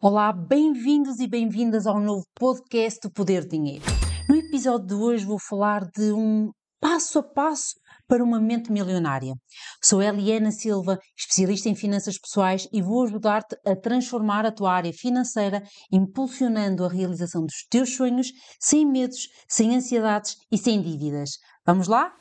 Olá, bem-vindos e bem-vindas ao novo podcast do Poder Dinheiro. No episódio de hoje vou falar de um passo a passo para uma mente milionária. Sou Eliana Silva, especialista em finanças pessoais e vou ajudar-te a transformar a tua área financeira, impulsionando a realização dos teus sonhos, sem medos, sem ansiedades e sem dívidas. Vamos lá?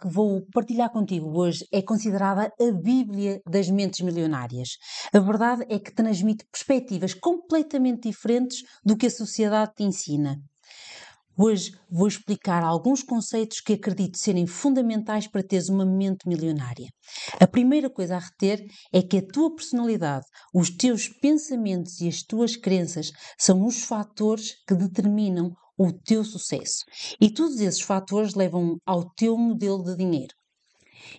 Que vou partilhar contigo hoje é considerada a Bíblia das mentes milionárias. A verdade é que transmite perspectivas completamente diferentes do que a sociedade te ensina. Hoje vou explicar alguns conceitos que acredito serem fundamentais para teres uma mente milionária. A primeira coisa a reter é que a tua personalidade, os teus pensamentos e as tuas crenças são os fatores que determinam o teu sucesso. E todos esses fatores levam ao teu modelo de dinheiro.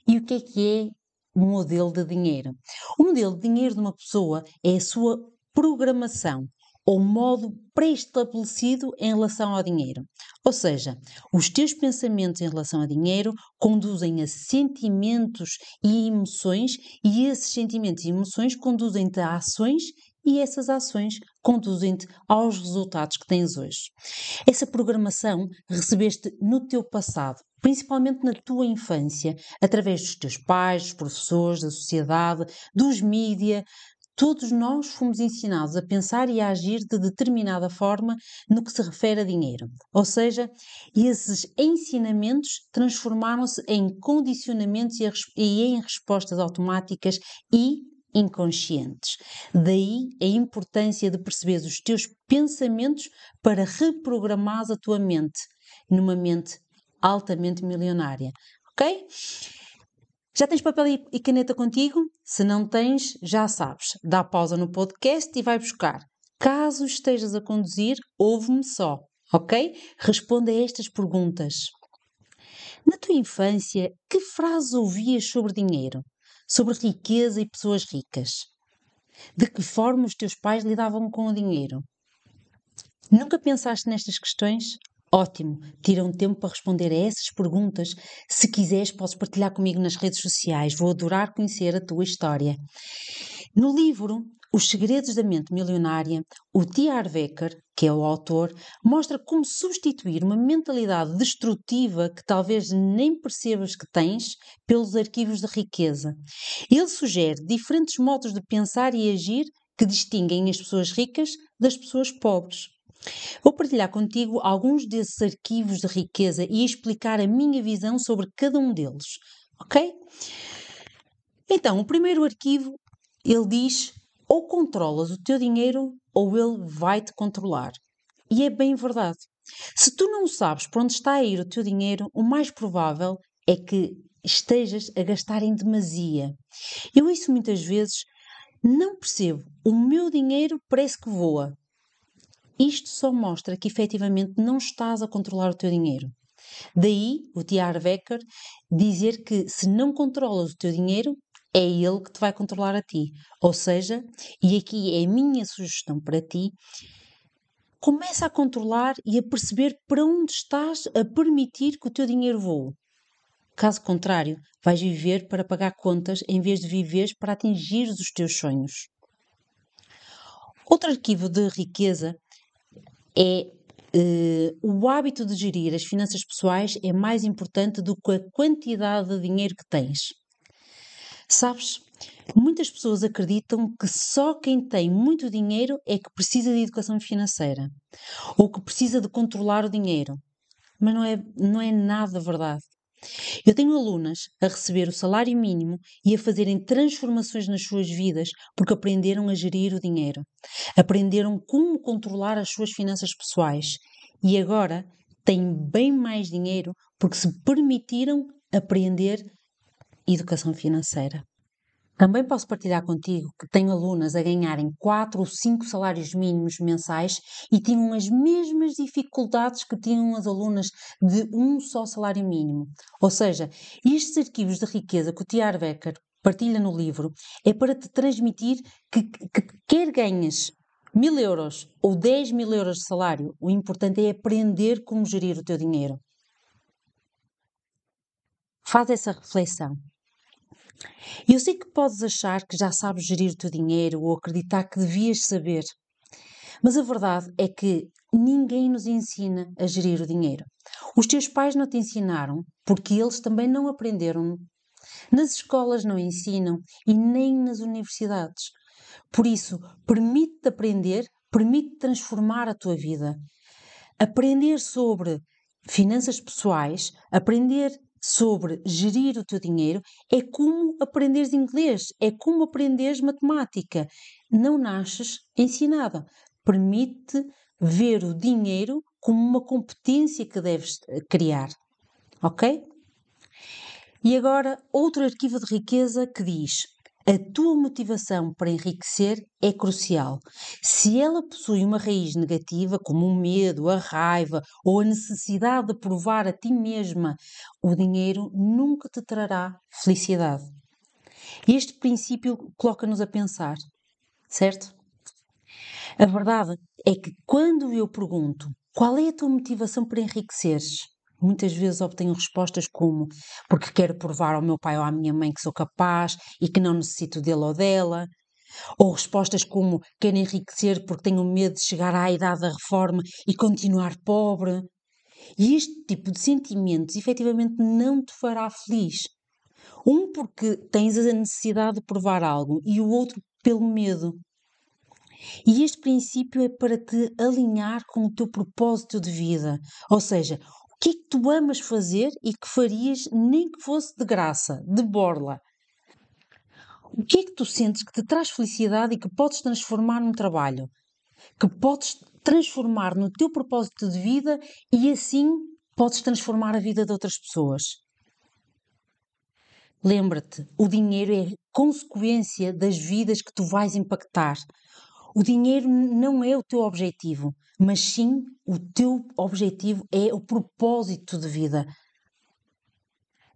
E o que é que é o modelo de dinheiro? O modelo de dinheiro de uma pessoa é a sua programação ou modo pré-estabelecido em relação ao dinheiro. Ou seja, os teus pensamentos em relação a dinheiro conduzem a sentimentos e emoções, e esses sentimentos e emoções conduzem-te a ações e essas ações conduzem-te aos resultados que tens hoje. Essa programação recebeste no teu passado, principalmente na tua infância, através dos teus pais, dos professores, da sociedade, dos mídia. Todos nós fomos ensinados a pensar e a agir de determinada forma no que se refere a dinheiro. Ou seja, esses ensinamentos transformaram-se em condicionamentos e em respostas automáticas e inconscientes. Daí a importância de perceber os teus pensamentos para reprogramar a tua mente numa mente altamente milionária. Ok? Já tens papel e caneta contigo? Se não tens, já sabes. Dá pausa no podcast e vai buscar. Caso estejas a conduzir, ouve-me só, ok? Responda a estas perguntas. Na tua infância, que frases ouvias sobre dinheiro? Sobre riqueza e pessoas ricas. De que forma os teus pais lidavam com o dinheiro? Nunca pensaste nestas questões? Ótimo, tira um tempo para responder a essas perguntas. Se quiseres, podes partilhar comigo nas redes sociais. Vou adorar conhecer a tua história. No livro Os Segredos da Mente Milionária, o T.R. Becker, que é o autor, mostra como substituir uma mentalidade destrutiva que talvez nem percebas que tens pelos arquivos de riqueza. Ele sugere diferentes modos de pensar e agir que distinguem as pessoas ricas das pessoas pobres. Vou partilhar contigo alguns desses arquivos de riqueza e explicar a minha visão sobre cada um deles, ok? Então, o primeiro arquivo, ele diz ou controlas o teu dinheiro ou ele vai te controlar. E é bem verdade. Se tu não sabes para onde está a ir o teu dinheiro, o mais provável é que estejas a gastar em demasia. Eu isso muitas vezes não percebo. O meu dinheiro parece que voa. Isto só mostra que efetivamente não estás a controlar o teu dinheiro. Daí o T.R. Becker dizer que se não controlas o teu dinheiro, é ele que te vai controlar a ti. Ou seja, e aqui é a minha sugestão para ti, começa a controlar e a perceber para onde estás a permitir que o teu dinheiro voe. Caso contrário, vais viver para pagar contas em vez de viveres para atingir os teus sonhos. Outro arquivo de riqueza é uh, o hábito de gerir as finanças pessoais é mais importante do que a quantidade de dinheiro que tens. Sabes, muitas pessoas acreditam que só quem tem muito dinheiro é que precisa de educação financeira ou que precisa de controlar o dinheiro. Mas não é, não é nada verdade. Eu tenho alunas a receber o salário mínimo e a fazerem transformações nas suas vidas porque aprenderam a gerir o dinheiro, aprenderam como controlar as suas finanças pessoais e agora têm bem mais dinheiro porque se permitiram aprender educação financeira. Também posso partilhar contigo que tenho alunas a ganharem 4 ou 5 salários mínimos mensais e tinham as mesmas dificuldades que tinham as alunas de um só salário mínimo. Ou seja, estes arquivos de riqueza que o T.R. Becker partilha no livro é para te transmitir que, que quer ganhes mil euros ou 10 mil euros de salário, o importante é aprender como gerir o teu dinheiro. Faz essa reflexão. Eu sei que podes achar que já sabes gerir o teu dinheiro ou acreditar que devias saber, mas a verdade é que ninguém nos ensina a gerir o dinheiro. Os teus pais não te ensinaram porque eles também não aprenderam. Nas escolas não ensinam e nem nas universidades. Por isso, permite-te aprender, permite transformar a tua vida. Aprender sobre finanças pessoais, aprender sobre gerir o teu dinheiro é como aprenderes inglês, é como aprenderes matemática. Não nasces ensinada. Permite ver o dinheiro como uma competência que deves criar. Ok? E agora, outro arquivo de riqueza que diz: a tua motivação para enriquecer é crucial. Se ela possui uma raiz negativa, como o medo, a raiva ou a necessidade de provar a ti mesma, o dinheiro nunca te trará felicidade. Este princípio coloca-nos a pensar, certo? A verdade é que quando eu pergunto qual é a tua motivação para enriqueceres, Muitas vezes obtenho respostas como porque quero provar ao meu pai ou à minha mãe que sou capaz e que não necessito dele ou dela. Ou respostas como quero enriquecer porque tenho medo de chegar à idade da reforma e continuar pobre. E este tipo de sentimentos efetivamente não te fará feliz. Um porque tens a necessidade de provar algo e o outro pelo medo. E este princípio é para te alinhar com o teu propósito de vida, ou seja, que é que tu amas fazer e que farias nem que fosse de graça, de borla? O que é que tu sentes que te traz felicidade e que podes transformar num trabalho? Que podes transformar no teu propósito de vida e assim podes transformar a vida de outras pessoas? Lembra-te, o dinheiro é consequência das vidas que tu vais impactar. O dinheiro não é o teu objetivo, mas sim o teu objetivo é o propósito de vida.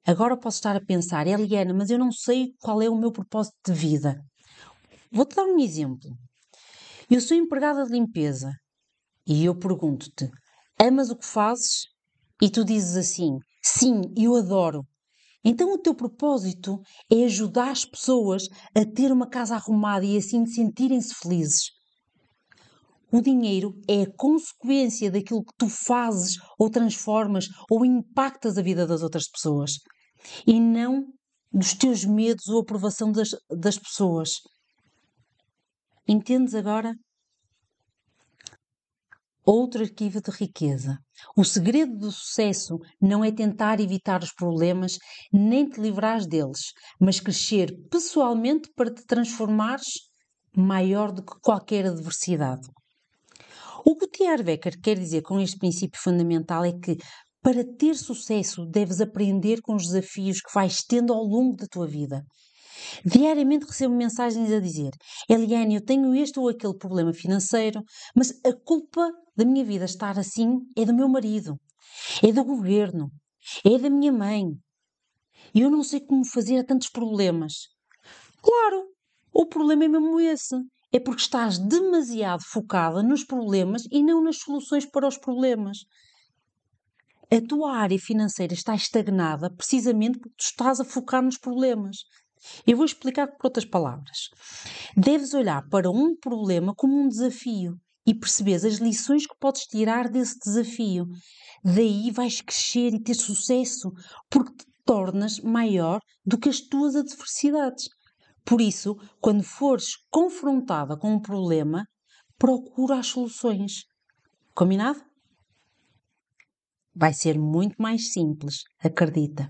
Agora posso estar a pensar, Eliana, mas eu não sei qual é o meu propósito de vida. Vou-te dar um exemplo. Eu sou empregada de limpeza e eu pergunto-te: amas o que fazes? E tu dizes assim: sim, eu adoro. Então o teu propósito é ajudar as pessoas a ter uma casa arrumada e assim sentirem-se felizes. O dinheiro é a consequência daquilo que tu fazes ou transformas ou impactas a vida das outras pessoas e não dos teus medos ou aprovação das, das pessoas. Entendes agora? Outro arquivo de riqueza. O segredo do sucesso não é tentar evitar os problemas nem te livrar deles, mas crescer pessoalmente para te transformares maior do que qualquer adversidade. O que o T.R. Becker quer dizer com este princípio fundamental é que para ter sucesso deves aprender com os desafios que vais tendo ao longo da tua vida. Diariamente recebo mensagens a dizer: Eliane, eu tenho este ou aquele problema financeiro, mas a culpa da minha vida estar assim é do meu marido, é do governo, é da minha mãe. E eu não sei como fazer a tantos problemas. Claro, o problema é mesmo esse. É porque estás demasiado focada nos problemas e não nas soluções para os problemas. A tua área financeira está estagnada precisamente porque tu estás a focar nos problemas. Eu vou explicar por outras palavras. Deves olhar para um problema como um desafio e perceberes as lições que podes tirar desse desafio. Daí vais crescer e ter sucesso, porque te tornas maior do que as tuas adversidades. Por isso, quando fores confrontada com um problema, procura as soluções. Combinado? Vai ser muito mais simples, acredita.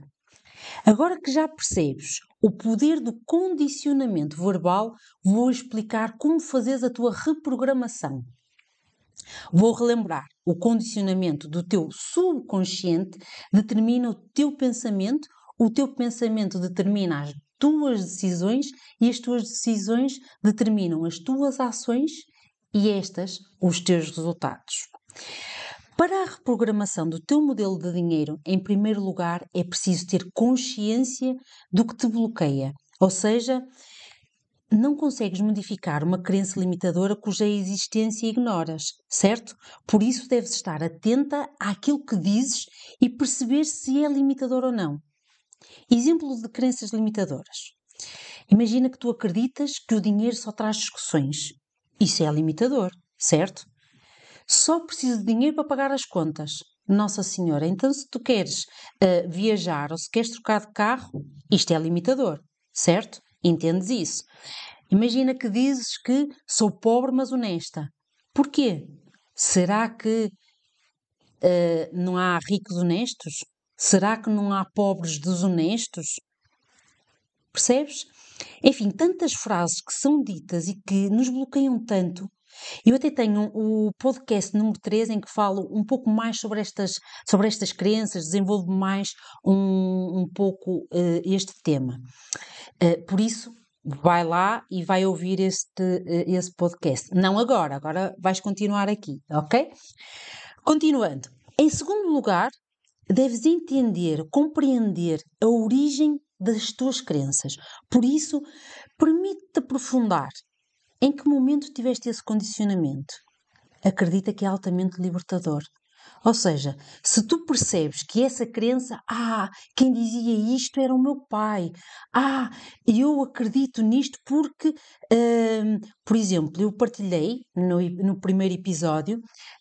Agora que já percebes o poder do condicionamento verbal, vou explicar como fazes a tua reprogramação. Vou relembrar: o condicionamento do teu subconsciente determina o teu pensamento, o teu pensamento determina as tuas decisões e as tuas decisões determinam as tuas ações e estas os teus resultados. Para a reprogramação do teu modelo de dinheiro, em primeiro lugar, é preciso ter consciência do que te bloqueia, ou seja, não consegues modificar uma crença limitadora cuja existência ignoras, certo? Por isso deves estar atenta àquilo que dizes e perceber se é limitador ou não. Exemplo de crenças limitadoras. Imagina que tu acreditas que o dinheiro só traz discussões. Isso é limitador, certo? Só preciso de dinheiro para pagar as contas. Nossa Senhora, então se tu queres uh, viajar ou se queres trocar de carro, isto é limitador, certo? Entendes isso? Imagina que dizes que sou pobre mas honesta. Porquê? Será que uh, não há ricos honestos? Será que não há pobres desonestos? Percebes? Enfim, tantas frases que são ditas e que nos bloqueiam tanto. Eu até tenho o podcast número 3 em que falo um pouco mais sobre estas, sobre estas crenças, desenvolvo mais um, um pouco uh, este tema. Uh, por isso, vai lá e vai ouvir este, uh, esse podcast. Não agora, agora vais continuar aqui, ok? Continuando. Em segundo lugar, deves entender, compreender a origem das tuas crenças. Por isso, permite-te aprofundar. Em que momento tiveste esse condicionamento? Acredita que é altamente libertador. Ou seja, se tu percebes que essa crença, ah, quem dizia isto era o meu pai, ah, eu acredito nisto porque, hum, por exemplo, eu partilhei no, no primeiro episódio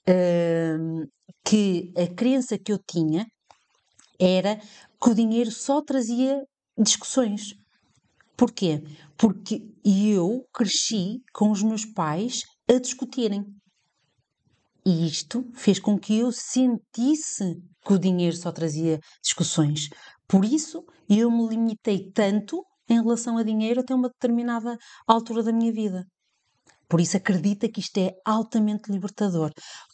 hum, que a crença que eu tinha era que o dinheiro só trazia discussões. Porquê? Porque eu cresci com os meus pais a discutirem. E isto fez com que eu sentisse que o dinheiro só trazia discussões. Por isso, eu me limitei tanto em relação a dinheiro até uma determinada altura da minha vida. Por isso, acredita que isto é altamente libertador.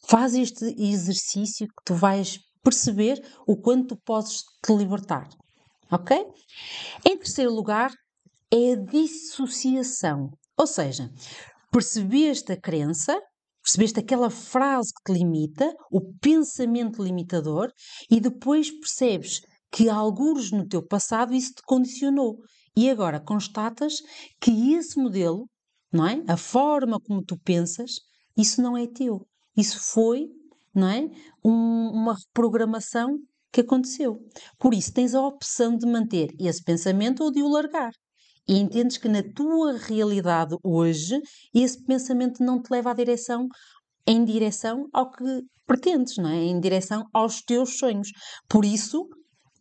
Faz este exercício que tu vais perceber o quanto podes te libertar. Ok? Em terceiro lugar, é a dissociação. Ou seja, percebeste a crença, percebeste aquela frase que te limita, o pensamento limitador, e depois percebes que alguns no teu passado isso te condicionou. E agora constatas que esse modelo, não é? A forma como tu pensas, isso não é teu. Isso foi, não é? Um, uma reprogramação que aconteceu. Por isso, tens a opção de manter esse pensamento ou de o largar. E entendes que na tua realidade hoje, esse pensamento não te leva à direção, em direção ao que pretendes, não é? Em direção aos teus sonhos. Por isso,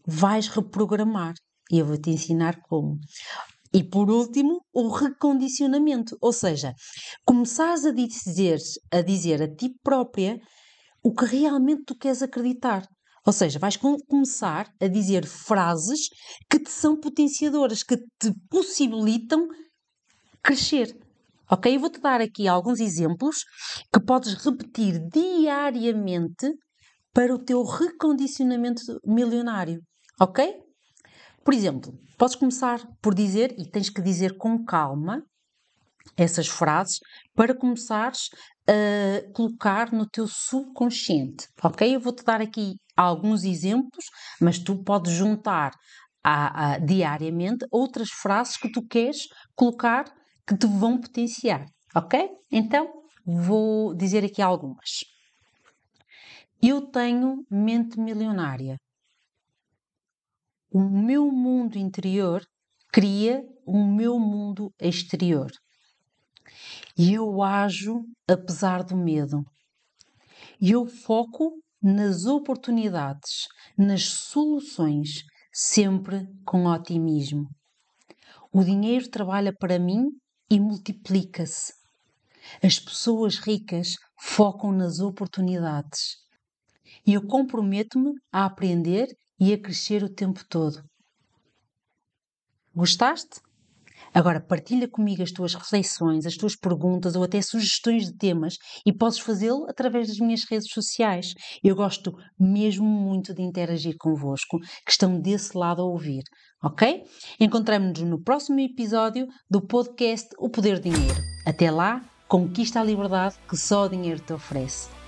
vais reprogramar. E eu vou te ensinar como. E por último, o recondicionamento, ou seja, começares a dizer, a dizer a ti própria o que realmente tu queres acreditar. Ou seja, vais com, começar a dizer frases que te são potenciadoras, que te possibilitam crescer. Ok? Eu vou-te dar aqui alguns exemplos que podes repetir diariamente para o teu recondicionamento milionário. Ok? Por exemplo, podes começar por dizer, e tens que dizer com calma, essas frases para começares a colocar no teu subconsciente, ok? Eu vou-te dar aqui alguns exemplos, mas tu podes juntar a, a, diariamente outras frases que tu queres colocar que te vão potenciar, ok? Então, vou dizer aqui algumas. Eu tenho mente milionária. O meu mundo interior cria o meu mundo exterior. E eu ajo apesar do medo. E eu foco nas oportunidades, nas soluções, sempre com otimismo. O dinheiro trabalha para mim e multiplica-se. As pessoas ricas focam nas oportunidades. E eu comprometo-me a aprender e a crescer o tempo todo. Gostaste? Agora, partilha comigo as tuas reflexões, as tuas perguntas ou até sugestões de temas e podes fazê-lo através das minhas redes sociais. Eu gosto mesmo muito de interagir convosco, que estão desse lado a ouvir, ok? Encontramos-nos no próximo episódio do podcast O Poder Dinheiro. Até lá, conquista a liberdade que só o dinheiro te oferece.